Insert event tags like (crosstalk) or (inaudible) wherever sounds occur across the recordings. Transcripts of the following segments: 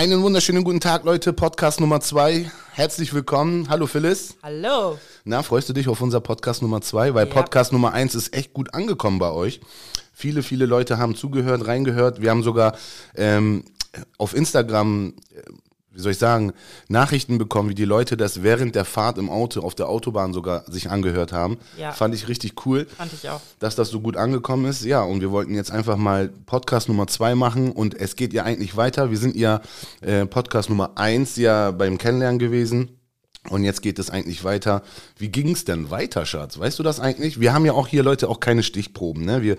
Einen wunderschönen guten Tag, Leute. Podcast Nummer zwei. Herzlich willkommen. Hallo Phyllis. Hallo. Na, freust du dich auf unser Podcast Nummer zwei? Weil Ja. Podcast Nummer eins ist echt gut angekommen bei euch. Viele, viele Leute haben zugehört, reingehört. Wir haben sogar ähm, auf Instagram, äh, wie soll ich sagen, Nachrichten bekommen, wie die Leute das während der Fahrt im Auto, auf der Autobahn sogar sich angehört haben. Ja. Fand ich richtig cool Fand ich auch. dass das so gut angekommen ist. Ja, und wir wollten jetzt einfach mal Podcast Nummer zwei machen und es geht ja eigentlich weiter. Wir sind ja äh, Podcast Nummer eins ja beim Kennenlernen gewesen. Und jetzt geht es eigentlich weiter. Wie ging es denn weiter, Schatz? Weißt du das eigentlich? Wir haben ja auch hier, Leute, auch keine Stichproben. Ne? Wir,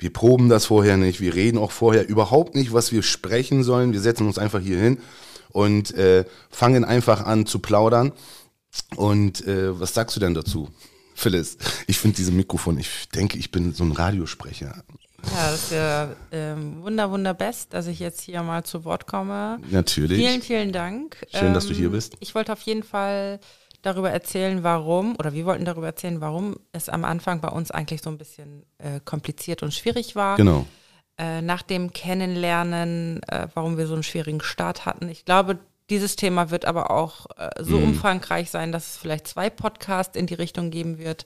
wir proben das vorher nicht. Wir reden auch vorher überhaupt nicht, was wir sprechen sollen. Wir setzen uns einfach hier hin und äh, fangen einfach an zu plaudern. Und äh, was sagst du denn dazu, Phyllis? Ich finde diese Mikrofon, ich denke, ich bin so ein Radiosprecher. Ja, das ist ja ähm, wunder, wunderbest, dass ich jetzt hier mal zu Wort komme. Natürlich. Vielen, vielen Dank. Ähm, Schön, dass du hier bist. Ich wollte auf jeden Fall darüber erzählen, warum, oder wir wollten darüber erzählen, warum es am Anfang bei uns eigentlich so ein bisschen äh, kompliziert und schwierig war. Genau. Äh, nach dem Kennenlernen, äh, warum wir so einen schwierigen Start hatten. Ich glaube, dieses Thema wird aber auch äh, so umfangreich sein, dass es vielleicht zwei Podcasts in die Richtung geben wird,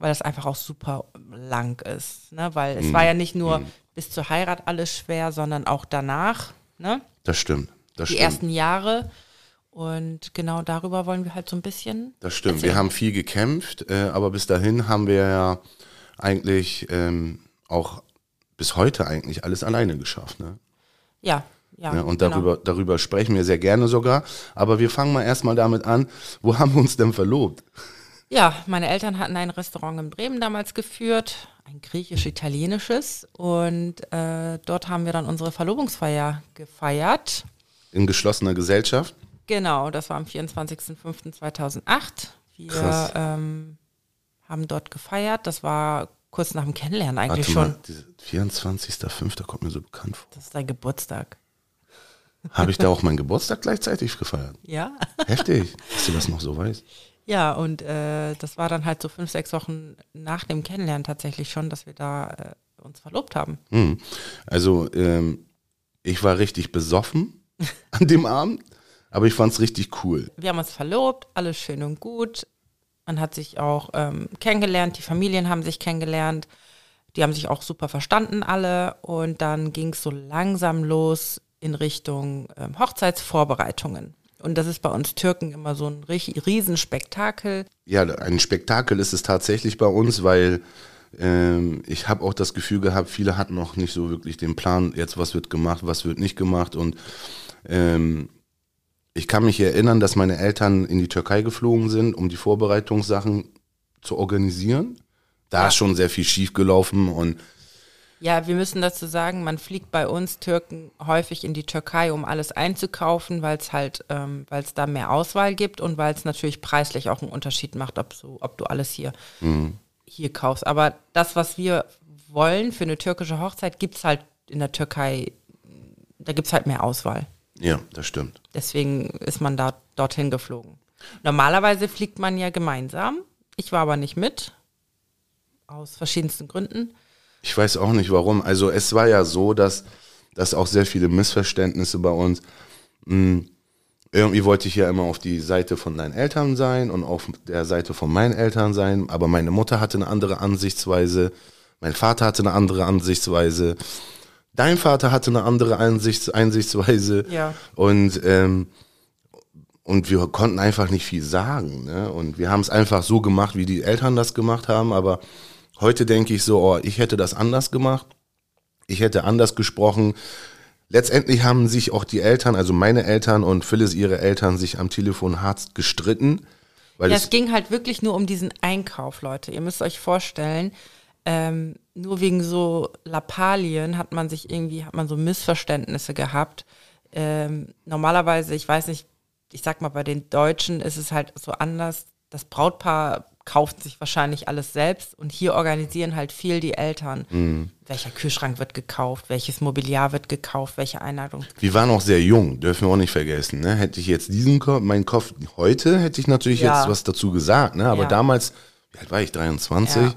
weil das einfach auch super lang ist. Ne? Weil es war ja nicht nur bis zur Heirat alles schwer, sondern auch danach, ne? Das stimmt. Das die stimmt. ersten Jahre. Und genau darüber wollen wir halt so ein bisschen. Das stimmt. erzählen. Wir haben viel gekämpft, äh, aber bis dahin haben wir ja eigentlich ähm, auch bis heute eigentlich alles alleine geschafft. Ne? Ja, ja. Ja, und genau. darüber, darüber sprechen wir sehr gerne sogar. Aber wir fangen mal erstmal damit an, wo haben wir uns denn verlobt? Ja, meine Eltern hatten ein Restaurant in Bremen damals geführt, ein griechisch-italienisches. Und äh, dort haben wir dann unsere Verlobungsfeier gefeiert. In geschlossener Gesellschaft? Genau, das war am 24.05.2008. Wir ähm, haben dort gefeiert. Das war kurz nach dem Kennenlernen eigentlich Warte schon. mal, diese 24.05. kommt mir so bekannt vor. Das ist dein Geburtstag. Habe ich da auch meinen Geburtstag gleichzeitig gefeiert? Ja. Heftig, dass du das noch so weißt. Ja, und äh, das war dann halt so fünf, sechs Wochen nach dem Kennenlernen tatsächlich schon, dass wir da äh, uns verlobt haben. Hm. Also, ähm, ich war richtig besoffen (laughs) an dem Abend, aber ich fand's richtig cool. Wir haben uns verlobt, alles schön und gut. Man hat sich auch ähm, kennengelernt, die Familien haben sich kennengelernt, die haben sich auch super verstanden alle und dann ging es so langsam los in Richtung ähm, Hochzeitsvorbereitungen. Und das ist bei uns Türken immer so ein ri- Riesenspektakel. Ja, ein Spektakel ist es tatsächlich bei uns, weil ähm, ich habe auch das Gefühl gehabt, viele hatten noch nicht so wirklich den Plan, jetzt was wird gemacht, was wird nicht gemacht. Und ähm, ich kann mich erinnern, dass meine Eltern in die Türkei geflogen sind, um die Vorbereitungssachen zu organisieren. Da Ja. ist schon sehr viel schief gelaufen und Ja, wir müssen dazu sagen, man fliegt bei uns Türken häufig in die Türkei, um alles einzukaufen, weil es halt, ähm, weil es da mehr Auswahl gibt und weil es natürlich preislich auch einen Unterschied macht, ob, so, ob du alles hier, hier kaufst. Aber das, was wir wollen für eine türkische Hochzeit, gibt es halt in der Türkei, da gibt es halt mehr Auswahl. Ja, das stimmt. Deswegen ist man da dorthin geflogen. Normalerweise fliegt man ja gemeinsam. Ich war aber nicht mit. Aus verschiedensten Gründen. Ich weiß auch nicht warum. Also es war ja so, dass, dass auch sehr viele Missverständnisse bei uns. Mh, irgendwie wollte ich ja immer auf die Seite von deinen Eltern sein und auf der Seite von meinen Eltern sein, aber meine Mutter hatte eine andere Ansichtsweise, mein Vater hatte eine andere Ansichtsweise, dein Vater hatte eine andere Ansichts Einsichtsweise Ja. und ähm, und wir konnten einfach nicht viel sagen. Ne? Und wir haben es einfach so gemacht, wie die Eltern das gemacht haben. Aber heute denke ich so, oh, ich hätte das anders gemacht. Ich hätte anders gesprochen. Letztendlich haben sich auch die Eltern, also meine Eltern und Phyllis ihre Eltern, sich am Telefon hart gestritten. Weil Ja, es ging halt wirklich nur um diesen Einkauf, Leute. Ihr müsst euch vorstellen, ähm, nur wegen so Lappalien hat man sich irgendwie, hat man so Missverständnisse gehabt. Ähm, normalerweise, ich weiß nicht, ich sag mal, bei den Deutschen ist es halt so anders. Das Brautpaar kauft sich wahrscheinlich alles selbst und hier organisieren halt viel die Eltern. Mhm. Welcher Kühlschrank wird gekauft, welches Mobiliar wird gekauft, welche Einladung. wir waren auch sehr jung, dürfen wir auch nicht vergessen. Ne? Hätte ich jetzt diesen Kopf, meinen Kopf heute, hätte ich natürlich Ja. jetzt was dazu gesagt. Ne? Aber Ja. damals, wie alt war ich, 23? Ja.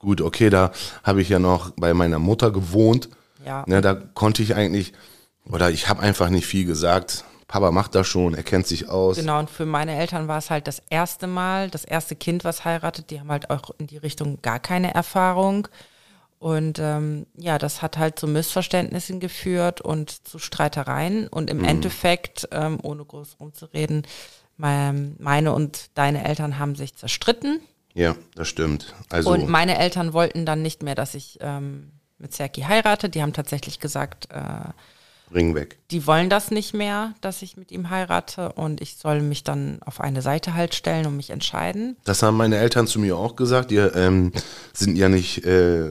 Gut, okay, da habe ich ja noch bei meiner Mutter gewohnt. Ja. Ne, da konnte ich eigentlich Oder ich habe einfach nicht viel gesagt. Papa macht das schon, er kennt sich aus. Genau, und für meine Eltern war es halt das erste Mal, das erste Kind, was heiratet, die haben halt auch in die Richtung gar keine Erfahrung. Und ähm, ja, das hat halt zu Missverständnissen geführt und zu Streitereien. Und im mhm. Endeffekt, ähm, ohne groß rumzureden, mein, meine und deine Eltern haben sich zerstritten. Ja, das stimmt. Also und meine Eltern wollten dann nicht mehr, dass ich ähm, mit Serki heirate. Die haben tatsächlich gesagt, äh, Ring weg. Die wollen das nicht mehr, dass ich mit ihm heirate und ich soll mich dann auf eine Seite halt stellen und mich entscheiden. Das haben meine Eltern zu mir auch gesagt. Die ähm, sind ja nicht, äh,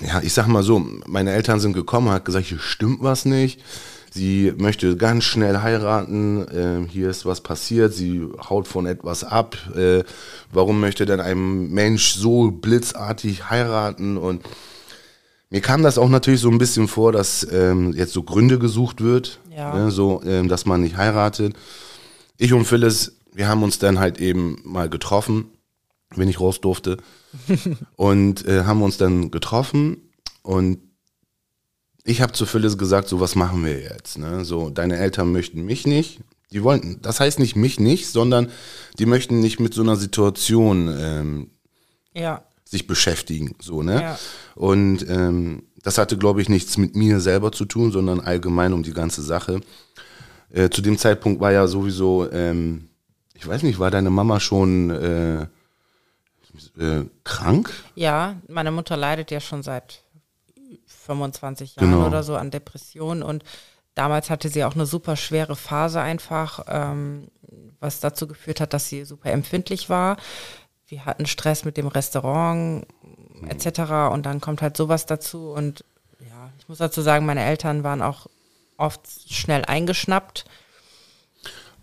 ja, ich sag mal so, meine Eltern sind gekommen, hat gesagt, hier stimmt was nicht. Sie möchte ganz schnell heiraten. Äh, hier ist was passiert. Sie haut von etwas ab. Äh, warum möchte denn ein Mensch so blitzartig heiraten und mir kam das auch natürlich so ein bisschen vor, dass ähm, jetzt so Gründe gesucht wird, ja. ne, so, ähm, dass man nicht heiratet. Ich und Phyllis, wir haben uns dann halt eben mal getroffen, wenn ich raus durfte, (laughs) und äh, haben uns dann getroffen und ich habe zu Phyllis gesagt, so was machen wir jetzt? Ne? So, deine Eltern möchten mich nicht. Die wollten, das heißt nicht mich nicht, sondern die möchten nicht mit so einer Situation ähm, ja sich beschäftigen, so, ne? Ja. Und ähm, das hatte, glaube ich, nichts mit mir selber zu tun, sondern allgemein um die ganze Sache. Äh, zu dem Zeitpunkt war ja sowieso, ähm, ich weiß nicht, war deine Mama schon äh, äh, krank? Ja, meine Mutter leidet ja schon seit 25 Jahren genau. oder so an Depressionen und damals hatte sie auch eine super schwere Phase einfach, ähm, was dazu geführt hat, dass sie super empfindlich war wir hatten Stress mit dem Restaurant etc. Und dann kommt halt sowas dazu. Und ja, ich muss dazu sagen, meine Eltern waren auch oft schnell eingeschnappt.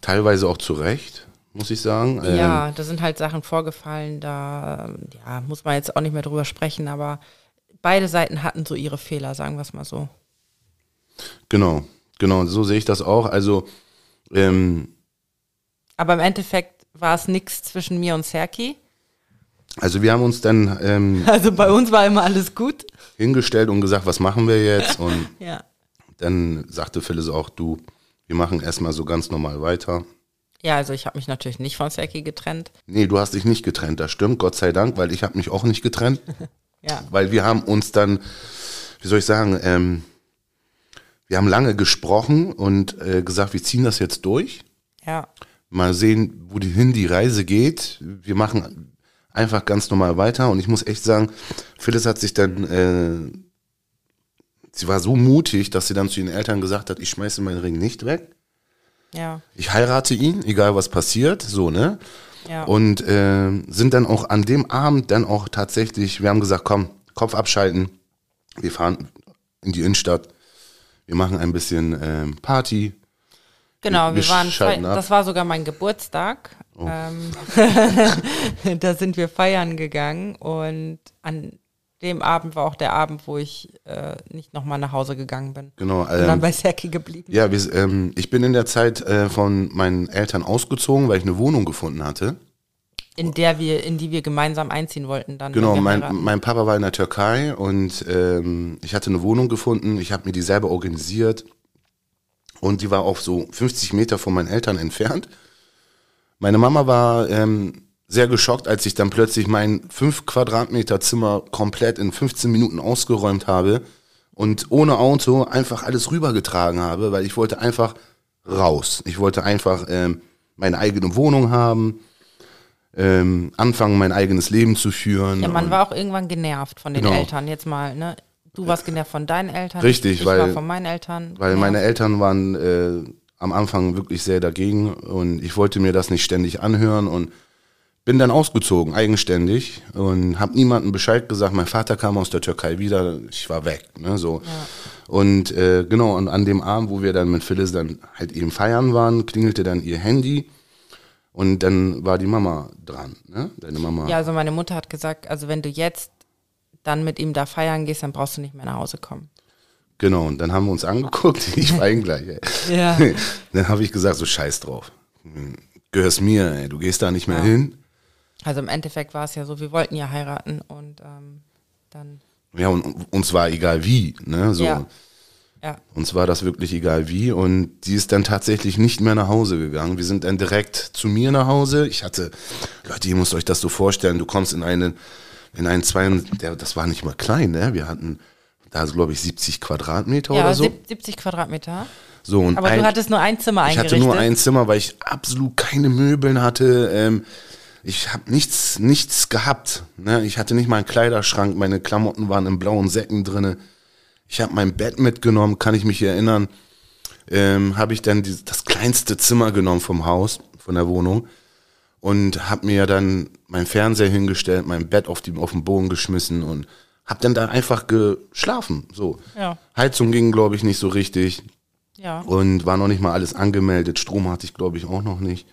Teilweise auch zu Recht, muss ich sagen. Ja, ähm, da sind halt Sachen vorgefallen, da ja, muss man jetzt auch nicht mehr drüber sprechen, aber beide Seiten hatten so ihre Fehler, sagen wir es mal so. Genau, genau, so sehe ich das auch. Also, ähm, aber im Endeffekt war es nichts zwischen mir und Serki. Also wir haben uns dann. Ähm, (laughs) also bei uns war immer alles gut. Hingestellt und gesagt, was machen wir jetzt? (laughs) Und ja. dann sagte Phyllis auch, du, wir machen erstmal so ganz normal weiter. Ja, also ich habe mich natürlich nicht von Seki getrennt. Nee, du hast dich nicht getrennt, das stimmt, Gott sei Dank, weil ich habe mich auch nicht getrennt. (laughs) ja. Weil wir haben uns dann, wie soll ich sagen, ähm, wir haben lange gesprochen und äh, gesagt, wir ziehen das jetzt durch. Ja. Mal sehen, wo die hin die Reise geht. Wir machen einfach ganz normal weiter. Und ich muss echt sagen, Phyllis hat sich dann, äh, sie war so mutig, dass sie dann zu ihren Eltern gesagt hat, ich schmeiße meinen Ring nicht weg. Ja. Ich heirate ihn, egal was passiert, so, ne? Ja. Und äh, sind dann auch an dem Abend dann auch tatsächlich, wir haben gesagt, komm, Kopf abschalten, wir fahren in die Innenstadt, wir machen ein bisschen äh, Party. Genau, wir, wir waren, das war sogar mein Geburtstag. Oh. Ähm, (laughs) da sind wir feiern gegangen und an dem Abend war auch der Abend, wo ich äh, nicht nochmal nach Hause gegangen bin. Genau. Ähm, und dann bei Serki geblieben. Ja, wir, ähm, ich bin in der Zeit äh, von meinen Eltern ausgezogen, weil ich eine Wohnung gefunden hatte. In der wir, in die wir gemeinsam einziehen wollten dann. Genau, mein, mein Papa war in der Türkei und ähm, ich hatte eine Wohnung gefunden. Ich habe mir die selber organisiert und die war auch so 50 Meter von meinen Eltern entfernt. Meine Mama war ähm, sehr geschockt, als ich dann plötzlich mein 5 Quadratmeter Zimmer komplett in 15 Minuten ausgeräumt habe und ohne Auto einfach alles rübergetragen habe, weil ich wollte einfach raus. Ich wollte einfach ähm, meine eigene Wohnung haben, ähm, anfangen, mein eigenes Leben zu führen. Ja, man war auch irgendwann genervt von den genau. Eltern. Jetzt mal, ne? Du warst genervt von deinen Eltern. Richtig, ich weil, war von meinen Eltern. Weil genervt. meine Eltern waren äh, am Anfang wirklich sehr dagegen und ich wollte mir das nicht ständig anhören und bin dann ausgezogen, eigenständig und habe niemandem Bescheid gesagt. Mein Vater kam aus der Türkei wieder, ich war weg, ne, so. Ja. Und äh, genau, und an dem Abend, wo wir dann mit Phyllis dann halt eben feiern waren, klingelte dann ihr Handy und dann war die Mama dran, ne, deine Mama. Ja, also meine Mutter hat gesagt, also wenn du jetzt dann mit ihm da feiern gehst, dann brauchst du nicht mehr nach Hause kommen. Genau, und dann haben wir uns angeguckt, (laughs) ich weine gleich. Ey. Ja. (laughs) Dann habe ich gesagt, so scheiß drauf. Gehörst mir, ey. du gehst da nicht mehr ja. hin. Also im Endeffekt war es ja so, wir wollten ja heiraten und ähm, dann. Ja, und uns war egal wie, ne? So. Ja. Ja. Uns war das wirklich egal wie. Und die ist dann tatsächlich nicht mehr nach Hause gegangen. Wir sind dann direkt zu mir nach Hause. Ich hatte, Leute, ihr müsst euch das so vorstellen, du kommst in einen, in einen zwei, der, das war nicht mal klein, ne? Wir hatten da, glaube ich, 70 Quadratmeter Ja, oder so. sieb- 70 Quadratmeter. so und Aber ein, du hattest nur ein Zimmer ich eingerichtet. hatte nur ein Zimmer, weil ich absolut keine Möbeln hatte. Ähm, ich habe nichts, nichts gehabt. Ne? Ich hatte nicht mal einen Kleiderschrank. Meine Klamotten waren in blauen Säcken drinne. Ich habe mein Bett mitgenommen, kann ich mich erinnern. Ähm, habe ich dann dieses, das kleinste Zimmer genommen vom Haus, von der Wohnung und habe mir dann mein Fernseher hingestellt, mein Bett auf, die, auf den Boden geschmissen und habe dann da einfach geschlafen. So. Ja. Heizung ging, glaube ich, nicht so richtig Ja, und war noch nicht mal alles angemeldet. Strom hatte ich, glaube ich, auch noch nicht.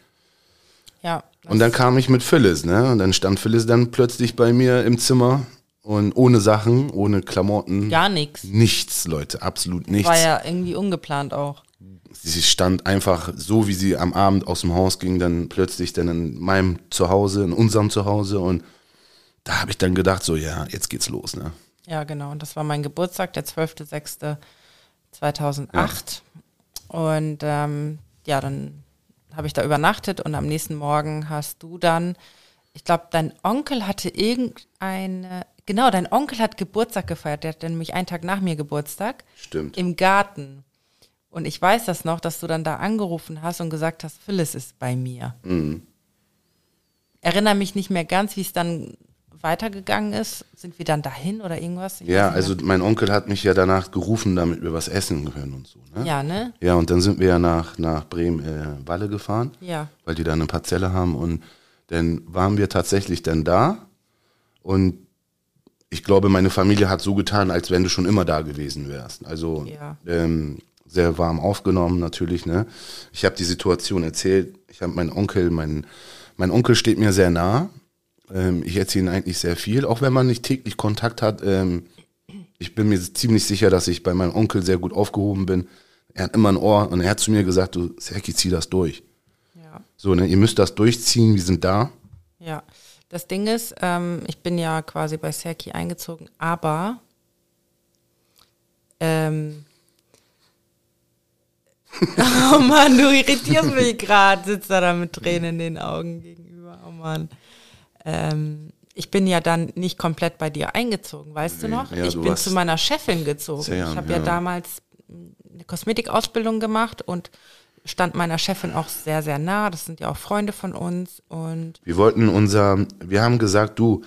ja. Und dann kam ich mit Phyllis, ne? Und dann stand Phyllis dann plötzlich bei mir im Zimmer und ohne Sachen, ohne Klamotten. Gar nichts. Nichts, Leute, absolut nichts. War ja irgendwie ungeplant auch. Sie stand einfach so, wie sie am Abend aus dem Haus ging, dann plötzlich dann in meinem Zuhause, in unserem Zuhause. Und da habe ich dann gedacht, so, ja, jetzt geht's los, ne? Ja, genau. Und das war mein Geburtstag, der 12.06.2008. Und ähm, ja, dann habe ich da übernachtet und am nächsten Morgen hast du dann, ich glaube, dein Onkel hatte irgendeine, genau, dein Onkel hat Geburtstag gefeiert, der hatte nämlich einen Tag nach mir Geburtstag Stimmt. im Garten. Und ich weiß das noch, dass du dann da angerufen hast und gesagt hast, Phyllis ist bei mir. Mhm. Erinnere mich nicht mehr ganz, wie es dann weitergegangen ist. Sind wir dann dahin oder irgendwas? Ich Ja, also mein Onkel hat mich ja danach gerufen, damit wir was essen können und so, ne? Ja, ne? Ja, und dann sind wir ja nach, nach Bremen-Walle gefahren. Ja. weil die da eine Parzelle haben und dann waren wir tatsächlich dann da und ich glaube, meine Familie hat so getan, als wenn du schon immer da gewesen wärst. Also Ja. ähm, sehr warm aufgenommen natürlich. Ne? Ich habe die Situation erzählt. Ich habe meinen Onkel, mein, mein Onkel steht mir sehr nah. Ähm, ich erzähle ihn eigentlich sehr viel, auch wenn man nicht täglich Kontakt hat. Ähm, ich bin mir ziemlich sicher, dass ich bei meinem Onkel sehr gut aufgehoben bin. Er hat immer ein Ohr und er hat zu mir gesagt, du Serki, zieh das durch. Ja. So, ne, ihr müsst das durchziehen, wir sind da. Ja. Das Ding ist, ähm, ich bin ja quasi bei Serki eingezogen, aber ähm, (laughs) (laughs) oh Mann, du irritierst mich gerade, sitzt er da mit Tränen in den Augen gegenüber. Oh Mann. Ähm, ich bin ja dann nicht komplett bei dir eingezogen, weißt du Nee, noch? ja, ich du bin zu meiner Chefin gezogen. sehr, ich habe ja. ja. damals eine Kosmetikausbildung gemacht und stand meiner Chefin auch sehr, sehr nah. Das sind ja auch Freunde von uns und Wir wollten unser, wir haben gesagt, du,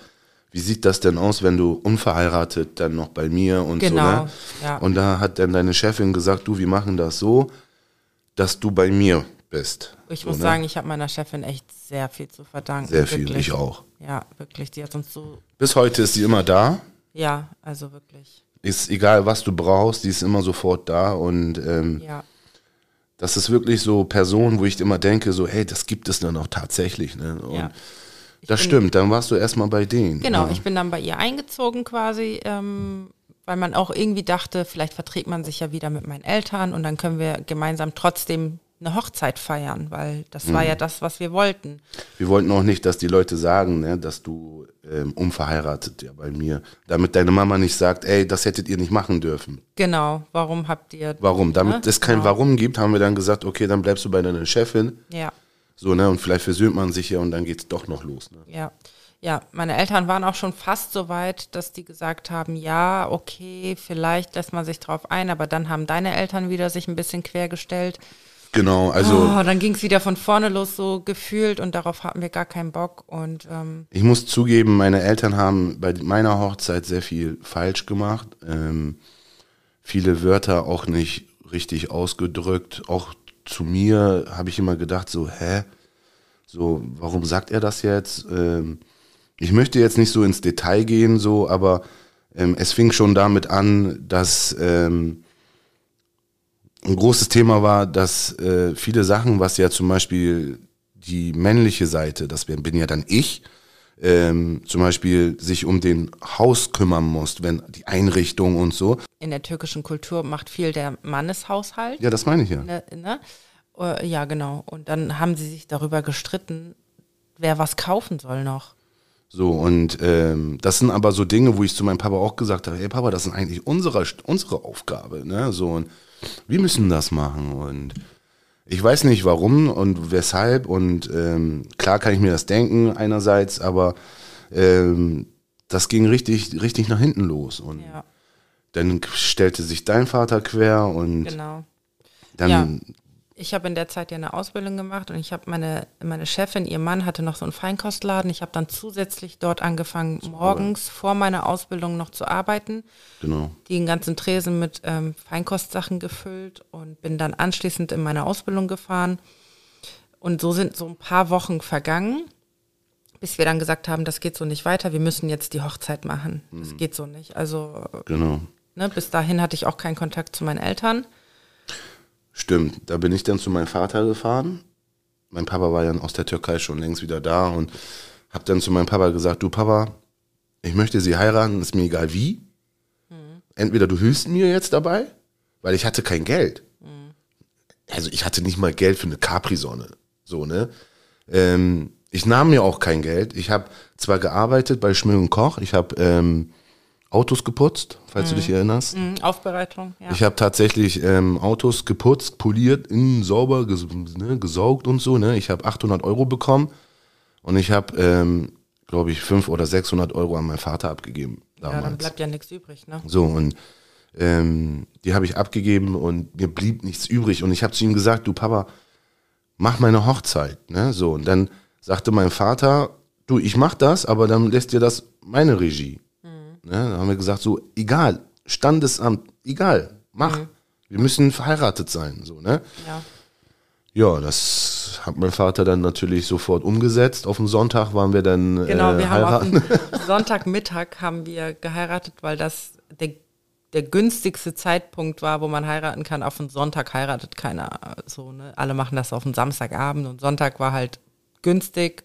wie sieht das denn aus, wenn du unverheiratet dann noch bei mir und Genau, so, ne? ja. Und da hat dann deine Chefin gesagt, du, wir machen das so, dass du bei mir bist. Ich so, muss ne? sagen, ich habe meiner Chefin echt sehr viel zu verdanken. Sehr viel, wirklich. ich auch. Ja, wirklich. Die hat uns so, Bis heute ist sie immer da. ja, also wirklich. Ist egal, was du brauchst, die ist immer sofort da. Und ähm, Ja, das ist wirklich so Personen, wo ich immer denke, so, hey, das gibt es dann auch tatsächlich. Ne? Und ja. das stimmt, dann warst du erstmal bei denen. Genau, Ja. ich bin dann bei ihr eingezogen quasi, ähm, weil man auch irgendwie dachte, vielleicht verträgt man sich ja wieder mit meinen Eltern und dann können wir gemeinsam trotzdem eine Hochzeit feiern, weil das war Mhm. ja das, was wir wollten. Wir wollten auch nicht, dass die Leute sagen, ne, dass du ähm, unverheiratet ja bei mir, damit deine Mama nicht sagt, ey, das hättet ihr nicht machen dürfen. Genau, warum habt ihr. Warum? Damit Ne? es kein Genau. Warum gibt, haben wir dann gesagt, okay, dann bleibst du bei deiner Chefin. Ja. So, ne, und vielleicht versöhnt man sich ja und dann geht's doch noch los. Ne? Ja, ja, meine Eltern waren auch schon fast so weit, dass die gesagt haben, ja, okay, vielleicht lässt man sich drauf ein, aber dann haben deine Eltern wieder sich ein bisschen quergestellt. Genau, also oh, dann ging es wieder von vorne los, so gefühlt und darauf hatten wir gar keinen Bock und ähm, ich muss zugeben, meine Eltern haben bei meiner Hochzeit sehr viel falsch gemacht. Ähm, viele Wörter auch nicht richtig ausgedrückt. Auch zu mir habe ich immer gedacht, so, hä? So, warum sagt er das jetzt? Ähm, ich möchte jetzt nicht so ins Detail gehen, so, aber ähm, es fing schon damit an, dass ähm, ein großes Thema war, dass äh, viele Sachen, was ja zum Beispiel die männliche Seite, das bin ja dann ich, ähm, zum Beispiel sich um den Haus kümmern muss, wenn die Einrichtung und so. in der türkischen Kultur macht viel der Manneshaushalt. Ja, das meine ich ja. Ne, ne? Äh, Ja, genau. Und dann haben sie sich darüber gestritten, wer was kaufen soll noch. So, und ähm, das sind aber so Dinge, wo ich zu meinem Papa auch gesagt habe, hey Papa, das ist eigentlich unsere, unsere Aufgabe. Ne? So, und wir müssen das machen. Und ich weiß nicht warum und weshalb. Und ähm, klar kann ich mir das denken einerseits, aber ähm, das ging richtig, richtig nach hinten los. Und Ja, dann stellte sich dein Vater quer und genau. dann Ja. Ich habe in der Zeit ja eine Ausbildung gemacht und ich habe meine, meine Chefin, ihr Mann hatte noch so einen Feinkostladen. Ich habe dann zusätzlich dort angefangen, morgens vor meiner Ausbildung noch zu arbeiten. genau. den ganzen Tresen mit ähm, Feinkostsachen gefüllt und bin dann anschließend in meine Ausbildung gefahren. Und so sind so ein paar Wochen vergangen, bis wir dann gesagt haben, das geht so nicht weiter, wir müssen jetzt die Hochzeit machen. Das geht so nicht. Also Genau. ne, bis dahin hatte ich auch keinen Kontakt zu meinen Eltern. Stimmt, da bin ich dann zu meinem Vater gefahren. Mein Papa war ja aus der Türkei schon längst wieder da und habe dann zu meinem Papa gesagt, du Papa, ich möchte sie heiraten, ist mir egal wie. Entweder du hilfst mir jetzt dabei, weil ich hatte kein Geld. Also ich hatte nicht mal Geld für eine Capri-Sonne. So, ne? Ähm, ich nahm mir auch kein Geld. Ich habe zwar gearbeitet bei Schmidt und Koch, ich habe ähm, Autos geputzt, falls du dich erinnerst. Mhm, Aufbereitung, ja. Ich habe tatsächlich ähm, Autos geputzt, poliert, innen sauber, ges ne, gesaugt und so. Ne? Ich habe 800 Euro bekommen und ich habe, ähm, glaube ich, 500 oder 600 Euro an meinen Vater abgegeben ja, dann damals. bleibt ja nichts übrig, ne? so und ähm, die habe ich abgegeben und mir blieb nichts übrig und ich habe zu ihm gesagt, du Papa, mach meine Hochzeit. Ne? So und dann sagte mein Vater, du, ich mach das, aber dann lässt dir das meine Regie. Ne? Dann haben wir gesagt, so, egal, Standesamt, egal, mach. Wir müssen verheiratet sein. So, ne? Ja. Ja, das hat mein Vater dann natürlich sofort umgesetzt. Auf dem Sonntag waren wir dann Genau, äh, wir haben auf heiraten. dem (laughs) Sonntagmittag haben wir geheiratet, weil das der, der günstigste Zeitpunkt war, wo man heiraten kann. Auf den Sonntag heiratet keiner so, ne? Alle machen das auf den Samstagabend und Sonntag war halt günstig.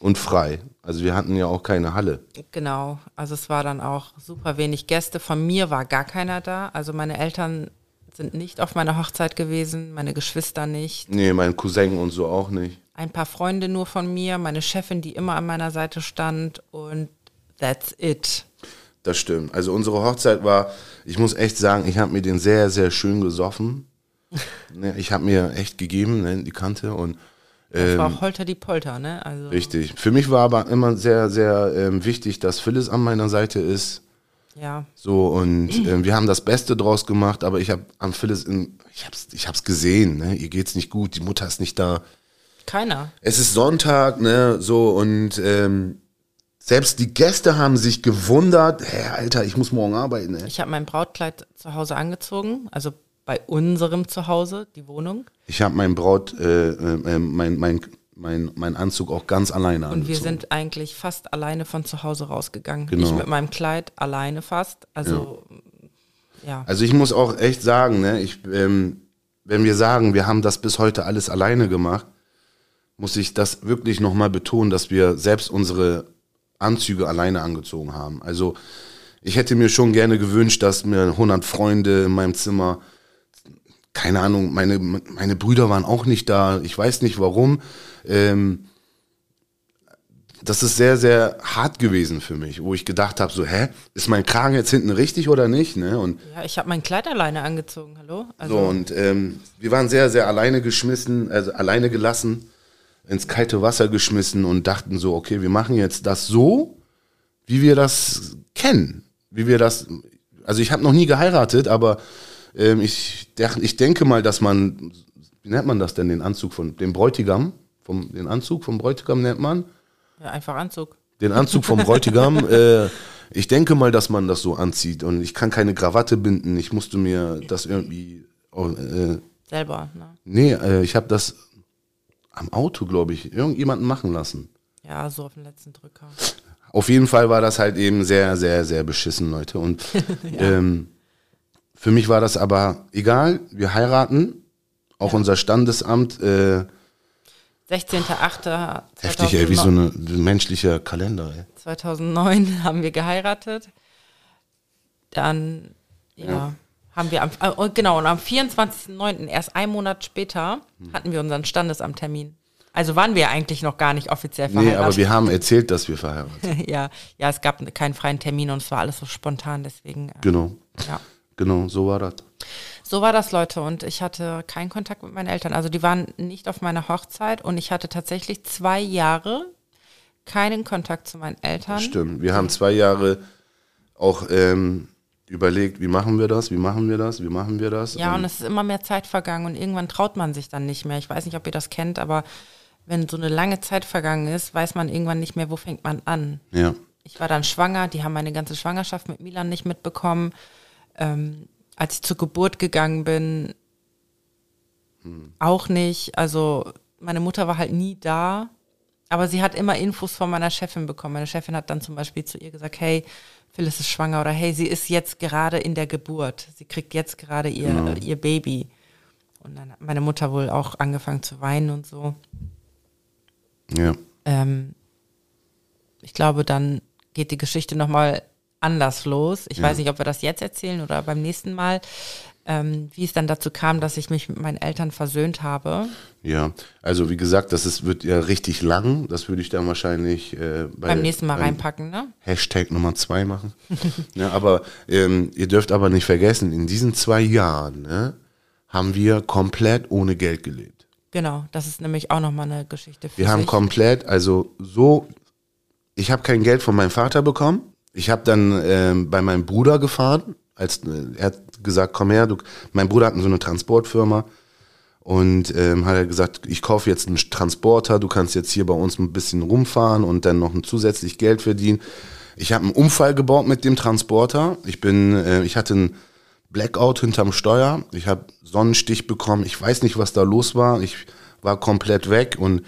Und frei. Also wir hatten ja auch keine Halle. Genau. Also es war dann auch super wenig Gäste. Von mir war gar keiner da. Also meine Eltern sind nicht auf meiner Hochzeit gewesen, meine Geschwister nicht. Nee, mein Cousin und so auch nicht. Ein paar Freunde nur von mir, meine Chefin, die immer an meiner Seite stand und that's it. Das stimmt. Also unsere Hochzeit war, ich muss echt sagen, ich habe mir den sehr, sehr schön gesoffen. (laughs) ne, ich habe mir echt gegeben, ne, die Kante und Das war auch Holter die Polter, ne? Also richtig. Für mich war aber immer sehr, sehr ähm, wichtig, dass Phyllis an meiner Seite ist. ja, So, und (clears throat) ähm, wir haben das Beste draus gemacht, aber ich habe am Phyllis, in, ich hab's, ich hab's gesehen, ne? ihr geht's nicht gut, die Mutter ist nicht da. keiner. Es ist Sonntag, ne, so, und ähm, selbst die Gäste haben sich gewundert, hä, Alter, ich muss morgen arbeiten, ne? Ich habe mein Brautkleid zu Hause angezogen, also bei unserem Zuhause, die Wohnung. Ich habe mein Braut, äh, äh, mein, mein, mein, mein Anzug auch ganz alleine Und wir angezogen. sind eigentlich fast alleine von zu Hause rausgegangen. Genau. Ich mit meinem Kleid alleine fast. Also ja. Also ich muss auch echt sagen, ne, ich, ähm, wenn wir sagen, wir haben das bis heute alles alleine gemacht, muss ich das wirklich nochmal betonen, dass wir selbst unsere Anzüge alleine angezogen haben. Also ich hätte mir schon gerne gewünscht, dass mir 100 Freunde in meinem Zimmer, keine Ahnung, meine, meine Brüder waren auch nicht da, ich weiß nicht warum. Ähm, das ist sehr, sehr hart gewesen für mich, wo ich gedacht habe, so, hä, ist mein Kragen jetzt hinten richtig oder nicht? Ne? Und ja, ich habe mein Kleid alleine angezogen, hallo? Also so, und ähm, wir waren sehr, sehr alleine geschmissen, also alleine gelassen, ins kalte Wasser geschmissen und dachten so, okay, wir machen jetzt das so, wie wir das kennen. Wie wir das, also ich habe noch nie geheiratet, aber ähm, ich, ich denke mal, dass man, wie nennt man das denn, den Anzug von, dem Bräutigam, vom, den Anzug vom Bräutigam nennt man? ja, einfach Anzug. den Anzug vom Bräutigam. (laughs) äh, ich denke mal, dass man das so anzieht und ich kann keine Krawatte binden. Ich musste mir das irgendwie. Oh, äh, Selber, ne? nee, äh, ich habe das am Auto, glaube ich, irgendjemanden machen lassen. Ja, so auf den letzten Drücker. Auf jeden Fall war das halt eben sehr, sehr, sehr beschissen, Leute. Und (laughs) ähm, für mich war das aber egal. Wir heiraten. Auch unser Standesamt. Äh, 16.08. heftig, ey, wie so ein menschlicher Kalender. Ey. 2009 (laughs) haben wir geheiratet. Dann, ja, haben wir am, äh, genau, und am 24.09., erst einen Monat später, hatten wir unseren Standesamttermin. Also waren wir eigentlich noch gar nicht offiziell Nee, verheiratet. aber wir haben erzählt, dass wir verheiratet (laughs) sind. ja, ja, es gab keinen freien Termin und es war alles so spontan, deswegen. Äh, Genau. ja. Genau, so war das. So war das, Leute. Und ich hatte keinen Kontakt mit meinen Eltern. Also die waren nicht auf meiner Hochzeit und ich hatte tatsächlich zwei Jahre keinen Kontakt zu meinen Eltern. Stimmt. Wir haben zwei Jahre auch ähm, überlegt, wie machen wir das, wie machen wir das, wie machen wir das. Ja, und es ist immer mehr Zeit vergangen und irgendwann traut man sich dann nicht mehr. Ich weiß nicht, ob ihr das kennt, aber wenn so eine lange Zeit vergangen ist, weiß man irgendwann nicht mehr, wo fängt man an. ja. Ich war dann schwanger, die haben meine ganze Schwangerschaft mit Milan nicht mitbekommen. Ähm, als ich zur Geburt gegangen bin, auch nicht. Also meine Mutter war halt nie da, aber sie hat immer Infos von meiner Chefin bekommen. Meine Chefin hat dann zum Beispiel zu ihr gesagt, hey, Phyllis ist schwanger oder hey, sie ist jetzt gerade in der Geburt. Sie kriegt jetzt gerade ihr, äh, ihr Baby. Und dann hat meine Mutter wohl auch angefangen zu weinen und so. Ja. Ähm, ich glaube, dann geht die Geschichte nochmal anders los. Ich weiß nicht, ob wir das jetzt erzählen oder beim nächsten Mal, ähm, wie es dann dazu kam, dass ich mich mit meinen Eltern versöhnt habe. Ja, also wie gesagt, das ist, wird ja richtig lang. Das würde ich dann wahrscheinlich äh, bei, beim nächsten Mal reinpacken, ne? Hashtag Nummer zwei machen. ja, (laughs) aber ähm, ihr dürft aber nicht vergessen, in diesen zwei Jahren ne, haben wir komplett ohne Geld gelebt. Genau, das ist nämlich auch nochmal eine Geschichte für Wir haben sich. komplett, also so, ich habe kein Geld von meinem Vater bekommen. Ich habe dann ähm, bei meinem Bruder gefahren. Als, äh, er hat gesagt, komm her, du, mein Bruder hat so eine Transportfirma. Und ähm, hat er gesagt, ich kaufe jetzt einen Transporter, du kannst jetzt hier bei uns ein bisschen rumfahren und dann noch ein zusätzlich Geld verdienen. Ich habe einen Unfall gebaut mit dem Transporter. Ich bin, äh, ich hatte einen Blackout hinterm Steuer. Ich habe Sonnenstich bekommen. Ich weiß nicht, was da los war. Ich war komplett weg und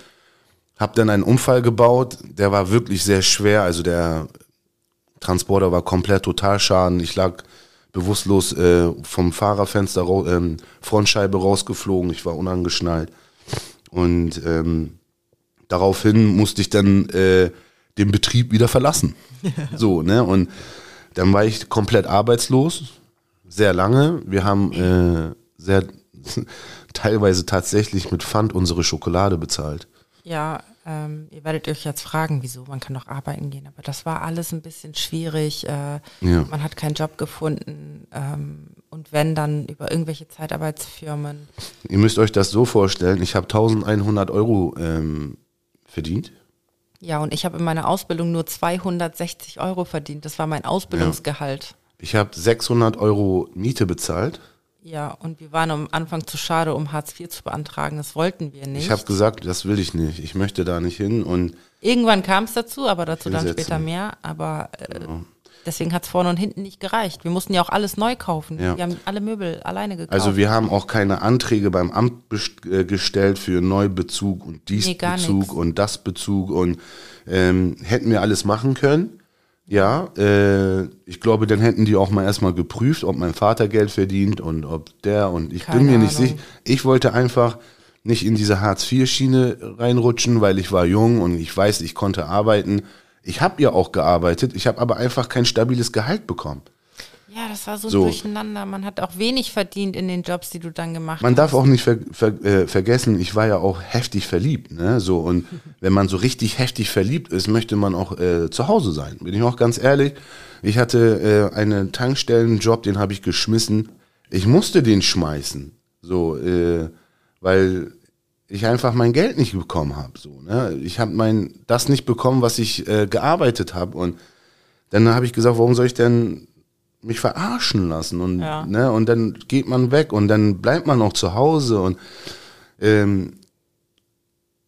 habe dann einen Unfall gebaut. Der war wirklich sehr schwer. Also der Transporter war komplett Totalschaden. Ich lag bewusstlos äh, vom Fahrerfenster, rau- ähm, Frontscheibe rausgeflogen. Ich war unangeschnallt. Und ähm, daraufhin musste ich dann äh, den Betrieb wieder verlassen. (laughs) So, ne? Und dann war ich komplett arbeitslos, sehr lange. Wir haben äh, sehr (laughs) teilweise tatsächlich mit Pfand unsere Schokolade bezahlt. Ja, ähm, ihr werdet euch jetzt fragen, wieso, man kann doch arbeiten gehen, aber das war alles ein bisschen schwierig. Äh, Ja. Man hat keinen Job gefunden ähm, und wenn dann über irgendwelche Zeitarbeitsfirmen. Ihr müsst euch das so vorstellen, ich habe 1100 Euro ähm, verdient. Ja, und ich habe in meiner Ausbildung nur 260 Euro verdient. Das war mein Ausbildungsgehalt. Ich habe 600 Euro Miete bezahlt. Ja, und wir waren am Anfang zu schade, um Hartz IV zu beantragen. Das wollten wir nicht. Ich habe gesagt, das will ich nicht. Ich möchte da nicht hin. Und Irgendwann kam es dazu, aber dazu dann später mehr. Aber äh, deswegen hat es vorne und hinten nicht gereicht. Wir mussten ja auch alles neu kaufen. Ja. Wir haben alle Möbel alleine gekauft. also wir haben auch keine Anträge beim Amt äh, gestellt für Neubezug und dies Nee, gar Bezug nix. und das Bezug und ähm, hätten wir alles machen können. Ja, äh, ich glaube, dann hätten die auch mal erstmal geprüft, ob mein Vater Geld verdient und ob der und ich Keine bin mir nicht sicher. Ich wollte einfach nicht in diese Hartz-IV-Schiene reinrutschen, weil ich war jung und ich weiß, ich konnte arbeiten. Ich habe ja auch gearbeitet, ich habe aber einfach kein stabiles Gehalt bekommen. Ja, das war so, So. durcheinander. Man hat auch wenig verdient in den Jobs, die du dann gemacht Man hast. darf auch nicht ver ver äh, vergessen, ich war ja auch heftig verliebt, ne? So und (laughs) wenn man so richtig heftig verliebt ist, möchte man auch äh, zu Hause sein. Bin ich auch ganz ehrlich. Ich hatte äh, einen Tankstellenjob, den habe ich geschmissen. Ich musste den schmeißen, so, äh, weil ich einfach mein Geld nicht bekommen habe. So, ne? Ich habe mein das nicht bekommen, was ich äh, gearbeitet habe und dann habe ich gesagt, warum soll ich denn mich verarschen lassen und Ja. ne und dann geht man weg und dann bleibt man auch zu Hause und ähm,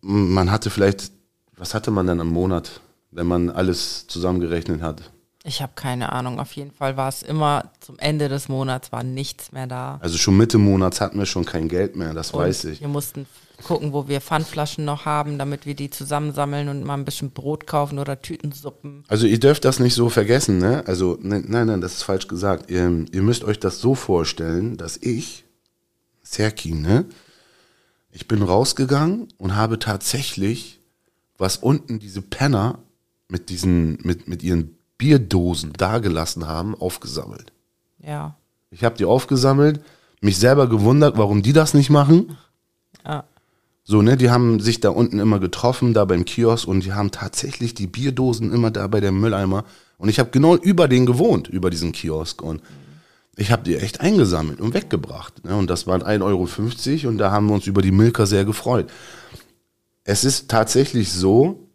man hatte vielleicht was hatte man denn am Monat, wenn man alles zusammengerechnet hat? Ich habe keine Ahnung. Auf jeden Fall war es immer zum Ende des Monats war nichts mehr da. Also schon Mitte Monats hatten wir schon kein Geld mehr, das Und weiß ich. Wir mussten gucken, wo wir Pfandflaschen noch haben, damit wir die zusammensammeln und mal ein bisschen Brot kaufen oder Tütensuppen. Also ihr dürft das nicht so vergessen, ne? Also ne, nein, nein, das ist falsch gesagt. Ihr, ihr müsst euch das so vorstellen, dass ich, Serkin, ne? Ich bin rausgegangen und habe tatsächlich, was unten diese Penner mit diesen, mit, mit ihren Bierdosen dagelassen haben, aufgesammelt. Ja. Ich habe die aufgesammelt, mich selber gewundert, warum die das nicht machen. Ja. So, ne, die haben sich da unten immer getroffen, da beim Kiosk und die haben tatsächlich die Bierdosen immer da bei dem Mülleimer. Und ich habe genau über den gewohnt, über diesen Kiosk. Und ich habe die echt eingesammelt und weggebracht. Ne? Und das waren 1,50 Euro und da haben wir uns über die Milka sehr gefreut. Es ist tatsächlich so,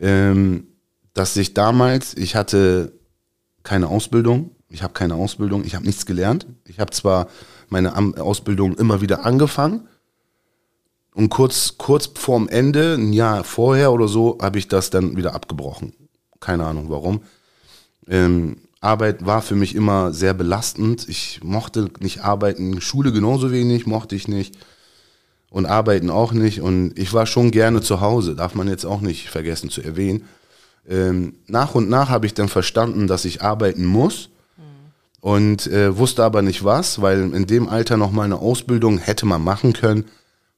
ähm, dass ich damals, ich hatte keine Ausbildung, ich habe keine Ausbildung, ich habe nichts gelernt. Ich habe zwar meine Ausbildung immer wieder angefangen und kurz, kurz vorm Ende, ein Jahr vorher oder so, habe ich das dann wieder abgebrochen. Keine Ahnung warum. Ähm, Arbeit war für mich immer sehr belastend. Ich mochte nicht arbeiten. Schule genauso wenig, mochte ich nicht. Und arbeiten auch nicht. Und ich war schon gerne zu Hause, darf man jetzt auch nicht vergessen zu erwähnen. Ähm, nach und nach habe ich dann verstanden, dass ich arbeiten muss und äh, wusste aber nicht was, weil in dem Alter noch mal eine Ausbildung hätte man machen können,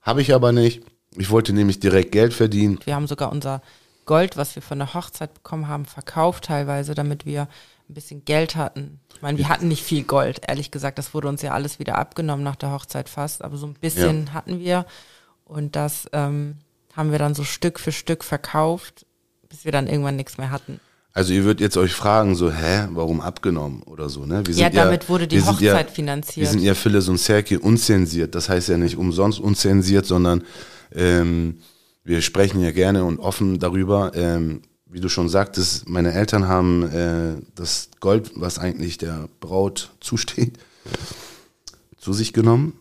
habe ich aber nicht. Ich wollte nämlich direkt Geld verdienen. Wir haben sogar unser Gold, was wir von der Hochzeit bekommen haben, verkauft teilweise, damit wir ein bisschen Geld hatten. Ich meine, wir hatten nicht viel Gold, ehrlich gesagt. Das wurde uns ja alles wieder abgenommen nach der Hochzeit fast, aber so ein bisschen ja. hatten wir. Und das ähm, haben wir dann so Stück für Stück verkauft, bis wir dann irgendwann nichts mehr hatten. Also ihr würdet jetzt euch fragen, so, hä, warum abgenommen oder so, ne? ja, damit ja, wurde die Hochzeit ja, finanziert. Wir sind ja Phyllis und Serki unzensiert. Das heißt ja nicht umsonst unzensiert, sondern ähm, wir sprechen ja gerne und offen darüber. Ähm, wie du schon sagtest, meine Eltern haben äh, das Gold, was eigentlich der Braut zusteht, zu sich genommen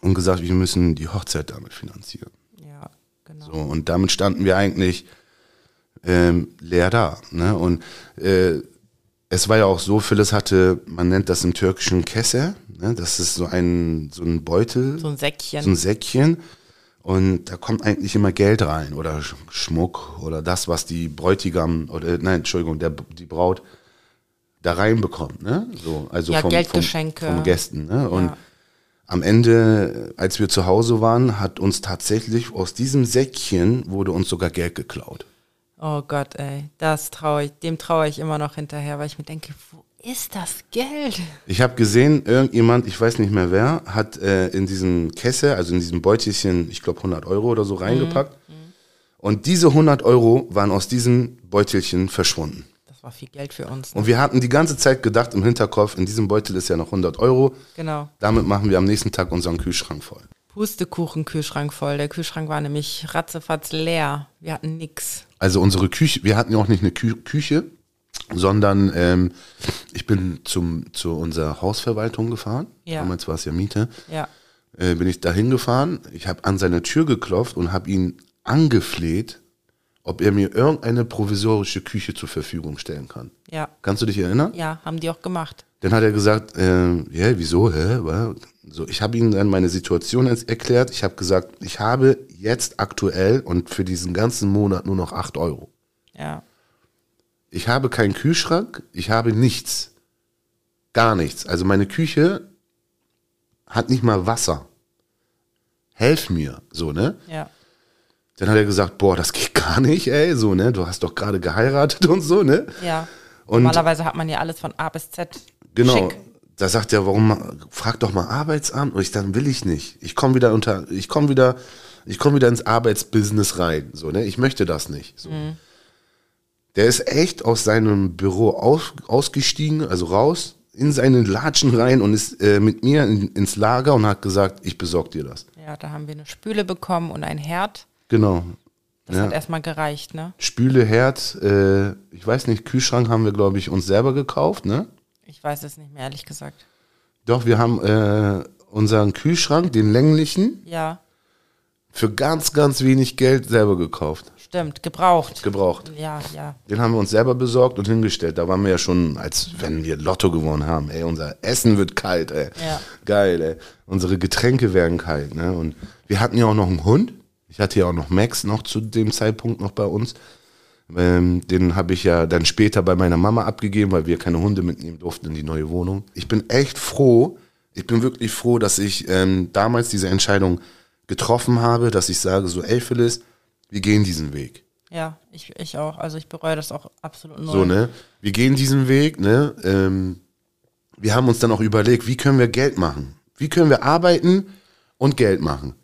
und gesagt, wir müssen die Hochzeit damit finanzieren. Ja, genau. So, und damit standen wir eigentlich ähm, leer da. Ne? Und äh, es war ja auch so, Phyllis hatte, man nennt das im Türkischen Kesse, ne? das ist so ein, so ein Beutel. So ein Säckchen. So ein Säckchen. Und da kommt eigentlich immer Geld rein oder Schmuck oder das, was die Bräutigam oder nein, Entschuldigung, der, die Braut da reinbekommt, ne? So, also ja, vom, Geldgeschenke. Vom, vom Gästen, ne? Und ja. am Ende, als wir zu Hause waren, hat uns tatsächlich aus diesem Säckchen wurde uns sogar Geld geklaut. Oh Gott, ey, das traue ich, dem traue ich immer noch hinterher, weil ich mir denke, wo ist das Geld? Ich habe gesehen, irgendjemand, ich weiß nicht mehr wer, hat äh, in diesem Kesse, also in diesem Beutelchen, ich glaube 100 Euro oder so reingepackt. Mhm. Und diese 100 Euro waren aus diesem Beutelchen verschwunden. Das war viel Geld für uns. Ne? Und wir hatten die ganze Zeit gedacht im Hinterkopf, in diesem Beutel ist ja noch 100 Euro. Genau. Damit machen wir am nächsten Tag unseren Kühlschrank voll. Pustekuchen-Kühlschrank voll. Der Kühlschrank war nämlich ratzefatz leer. Wir hatten nichts. Also unsere Küche, wir hatten ja auch nicht eine Kü Küche, sondern ähm, ich bin zum, zu unserer Hausverwaltung gefahren. Ja. Damals war es ja Miete. Ja. Äh, bin ich da hingefahren. Ich habe an seine Tür geklopft und habe ihn angefleht, ob er mir irgendeine provisorische Küche zur Verfügung stellen kann. Ja. Kannst du dich erinnern? Ja, haben die auch gemacht. Dann hat er gesagt, äh, ja, wieso, hä? So, ich habe ihm dann meine Situation erklärt. Ich habe gesagt, ich habe jetzt aktuell und für diesen ganzen Monat nur noch 8 Euro. Ja. Ich habe keinen Kühlschrank, ich habe nichts. Gar nichts. Also meine Küche hat nicht mal Wasser. Helf mir, so, ne? Ja. Dann hat er gesagt, boah, das geht gar nicht, ey, so, ne? Du hast doch gerade geheiratet und so, ne? Ja. Und Normalerweise hat man ja alles von A bis Z. Genau. Schick da sagt er, warum, frag doch mal Arbeitsamt. Und ich dann will ich nicht. Ich komme wieder unter, ich komme wieder, ich komme wieder ins Arbeitsbusiness rein. So, ne? Ich möchte das nicht. So. Mhm. Der ist echt aus seinem Büro aus, ausgestiegen, also raus, in seinen Latschen rein und ist äh, mit mir in, ins Lager und hat gesagt, ich besorge dir das. Ja, da haben wir eine Spüle bekommen und ein Herd. Genau. Das ja. hat erstmal gereicht, ne? Spüle, Herd, äh, ich weiß nicht, Kühlschrank haben wir, glaube ich, uns selber gekauft, ne? Ich weiß es nicht mehr, ehrlich gesagt. Doch, wir haben äh, unseren Kühlschrank, den länglichen, ja. für ganz, ganz wenig Geld selber gekauft. Stimmt, gebraucht. Gebraucht. Ja, ja. Den haben wir uns selber besorgt und hingestellt. Da waren wir ja schon, als wenn wir Lotto gewonnen haben. Ey, unser Essen wird kalt, ey. Ja. Geil, ey. Unsere Getränke werden kalt, ne? Und wir hatten ja auch noch einen Hund. Ich hatte ja auch noch Max noch zu dem Zeitpunkt noch bei uns. Ähm, den habe ich ja dann später bei meiner Mama abgegeben, weil wir keine Hunde mitnehmen durften in die neue Wohnung. Ich bin echt froh, ich bin wirklich froh, dass ich ähm, damals diese Entscheidung getroffen habe, dass ich sage, so, ey Phyllis, wir gehen diesen Weg. Ja, ich, ich auch. Also ich bereue das auch absolut null. So, ne? Wir gehen diesen Weg, ne? Ähm, wir haben uns dann auch überlegt, wie können wir Geld machen? Wie können wir arbeiten und Geld machen?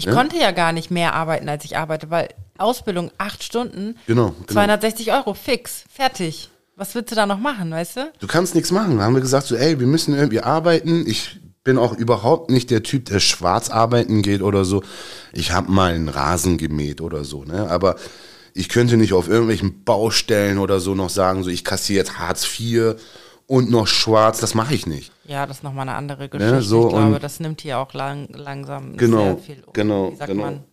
Ich Ja? konnte ja gar nicht mehr arbeiten, als ich arbeite, weil Ausbildung acht Stunden, Genau, genau. 260 Euro, fix, fertig. Was willst du da noch machen, weißt du? Du kannst nichts machen. Da haben wir gesagt, so, ey, wir müssen irgendwie arbeiten. Ich bin auch überhaupt nicht der Typ, der schwarz arbeiten geht oder so. Ich habe mal einen Rasen gemäht oder so, ne? Aber ich könnte nicht auf irgendwelchen Baustellen oder so noch sagen, so, ich kassiere jetzt Hartz IV und noch schwarz. Das mache ich nicht. Ja, das ist nochmal eine andere Geschichte. so, ich glaube, das nimmt hier auch lang, langsam Genau, sehr viel um. genau, Wie sagt genau. man?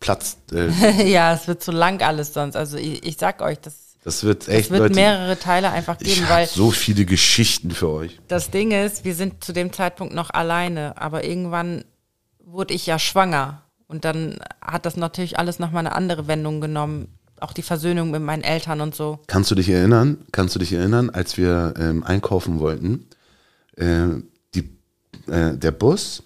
Platz, äh, (laughs) ja, es wird zu lang alles sonst. Also ich, ich sag euch, das, das wird es echt, wird Leute. mehrere Teile einfach ich geben, habe weil so viele Geschichten für euch. das Ding ist, wir sind zu dem Zeitpunkt noch alleine, aber irgendwann wurde ich ja schwanger und dann hat das natürlich alles nochmal eine andere Wendung genommen. Auch die Versöhnung mit meinen Eltern und so. Kannst du dich erinnern? Kannst du dich erinnern, als wir ähm, einkaufen wollten? Äh, die, äh, der Bus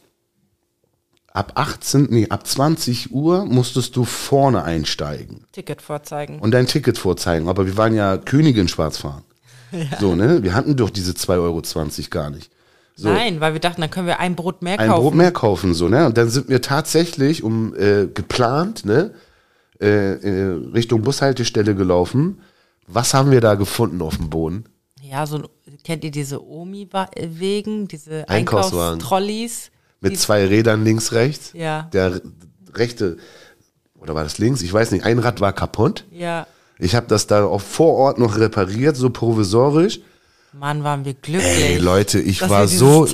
ab 18, nee, ab 20 Uhr musstest du vorne einsteigen Ticket vorzeigen. und dein Ticket vorzeigen. Aber wir waren ja Königin Schwarzfahren. (laughs) So, ne? Wir hatten doch diese 2,20 Euro gar nicht. So. Nein, weil wir dachten, dann können wir ein Brot mehr ein kaufen. Brot mehr kaufen, so, ne? Und dann sind wir tatsächlich um äh, geplant, ne, äh, äh, Richtung Bushaltestelle gelaufen. Was haben wir da gefunden auf dem Boden? Ja, so ein, kennt ihr diese Omi-Wegen, diese. Einkaufstrolleys? Mit zwei Rädern links, rechts. Ja. Der rechte, oder war das links? Ich weiß nicht. Ein Rad war kaputt. Ja. Ich habe das da auch vor Ort noch repariert, so provisorisch. Mann, waren wir glücklich. Ey, Leute, ich war so,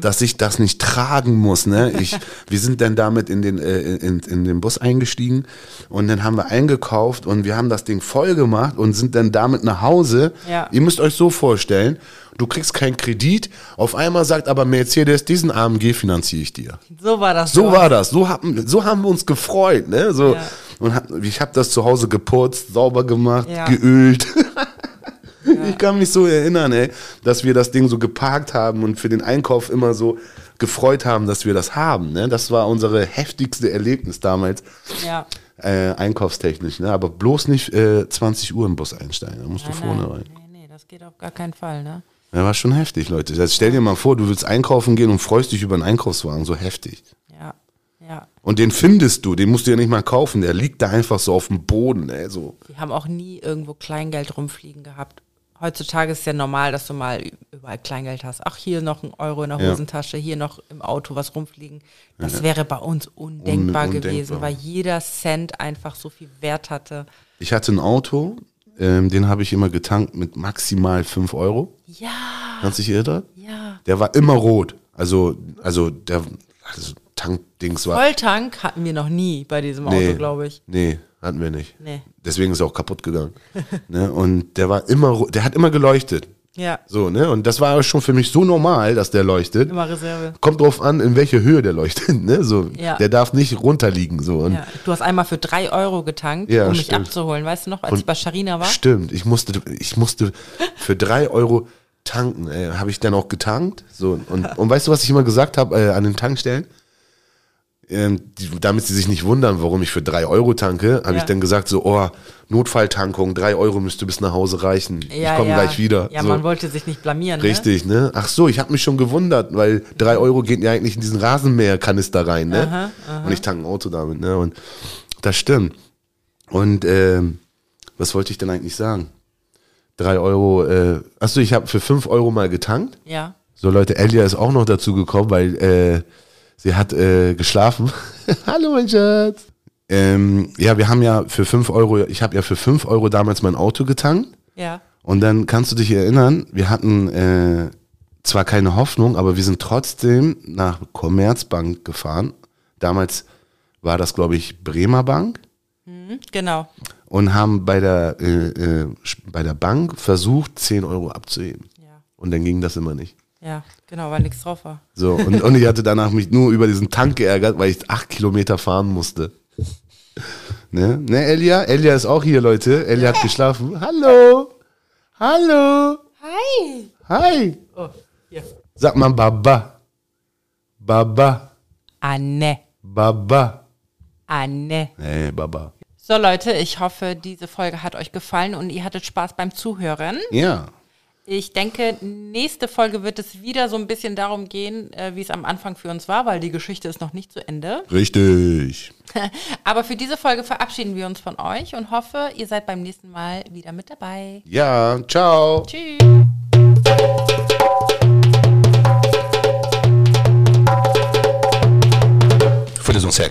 dass ich das nicht tragen muss. Ne? Ich, wir sind dann damit in den, äh, in, in den Bus eingestiegen und dann haben wir eingekauft und wir haben das Ding voll gemacht und sind dann damit nach Hause. Ja. Ihr müsst euch so vorstellen, du kriegst keinen Kredit, auf einmal sagt aber Mercedes, diesen AMG finanziere ich dir. So war das. So doch. war das. So haben, so haben wir uns gefreut. Ne? So, Ja. und hab, ich habe das zu Hause geputzt, sauber gemacht, Ja. geölt. (laughs) (laughs) Ich kann mich so erinnern, ey, dass wir das Ding so geparkt haben und für den Einkauf immer so gefreut haben, dass wir das haben. Ne? Das war unsere heftigste Erlebnis damals, Ja. äh, einkaufstechnisch. Ne? Aber bloß nicht äh, 20 Uhr im Bus einsteigen, da musst du Nein, vorne nein. rein. Nee, nee, das geht auf gar keinen Fall, ne? Ja, war schon heftig, Leute. Jetzt stell dir mal vor, du willst einkaufen gehen und freust dich über einen Einkaufswagen, so heftig. Ja. Ja. Und den findest du, den musst du ja nicht mal kaufen, der liegt da einfach so auf dem Boden, ey, so. Wir haben auch nie irgendwo Kleingeld rumfliegen gehabt. Heutzutage ist es ja normal, dass du mal überall Kleingeld hast. Ach, hier noch ein Euro in der Ja. Hosentasche, hier noch im Auto was rumfliegen. Das wäre bei uns undenkbar Un- gewesen, undenkbar. weil jeder Cent einfach so viel Wert hatte. Ich hatte ein Auto, ähm, den habe ich immer getankt mit maximal 5 Euro. Ja, Kannst du dich erinnern? ja. Der war immer rot. Also, also der also Tankdings war. Volltank hatten wir noch nie bei diesem Nee. Auto, glaube ich. Nee, hatten wir nicht. Nee. Deswegen ist er auch kaputt gegangen. (laughs) ne? Und der war immer, der hat immer geleuchtet. Ja, So, ne? Und das war schon für mich so normal, dass der leuchtet. immer Reserve. Kommt drauf an, in welche Höhe der leuchtet, ne? So, Ja. der darf nicht runterliegen, so. Und Ja. Du hast einmal für drei Euro getankt, Ja, um mich stimmt. abzuholen. Weißt du noch, als ich bei Scharina war? Stimmt, ich musste, ich musste für drei Euro tanken. Äh, habe ich dann auch getankt. So, und, und weißt du, was ich immer gesagt habe äh, an den Tankstellen? Ähm, die, damit sie sich nicht wundern, warum ich für drei Euro tanke, habe Ja. ich dann gesagt, so, oh, Notfalltankung, drei Euro müsste bis nach Hause reichen. ich komme gleich wieder. Ja, so. man wollte sich nicht blamieren. Ne? Richtig, ne? Ach so, ich habe mich schon gewundert, weil drei Euro gehen ja eigentlich in diesen Rasenmäherkanister rein, ne? Und ich tanke ein Auto damit, ne? Und das stimmt. Und ähm, was wollte ich denn eigentlich sagen? Drei Euro, äh, achso, ich habe für fünf Euro mal getankt. Ja. So Leute, Elia ist auch noch dazu gekommen, weil äh, sie hat äh, geschlafen. (laughs) Hallo mein Schatz. Ähm, ja, wir haben ja für fünf Euro, ich habe ja für fünf Euro damals mein Auto getankt. Ja. Und dann kannst du dich erinnern, wir hatten äh, zwar keine Hoffnung, aber wir sind trotzdem nach Commerzbank gefahren. Damals war das, glaube ich, Bremer Bank Genau. und haben bei der, äh, äh, bei der Bank versucht, 10 Euro abzuheben. Ja. Und dann ging das immer nicht. Ja, genau, weil nichts drauf war. So, und, und ich hatte danach mich nur über diesen Tank geärgert, weil ich acht Kilometer fahren musste. Ne, ne Elia? Elia ist auch hier, Leute. Elia hat geschlafen. Hallo! Hallo! Hi! Hi! Oh, hier. Sag mal Baba. Baba. Anne. Baba. Anne. Nee, Baba. So, Leute, ich hoffe, diese Folge hat euch gefallen und ihr hattet Spaß beim Zuhören. Ja. Ich denke, nächste Folge wird es wieder so ein bisschen darum gehen, äh, wie es am Anfang für uns war, weil die Geschichte ist noch nicht zu Ende. Richtig. (laughs) Aber für diese Folge verabschieden wir uns von euch und hoffe, ihr seid beim nächsten Mal wieder mit dabei. Ja, ciao. Tschüss. Faisons ça,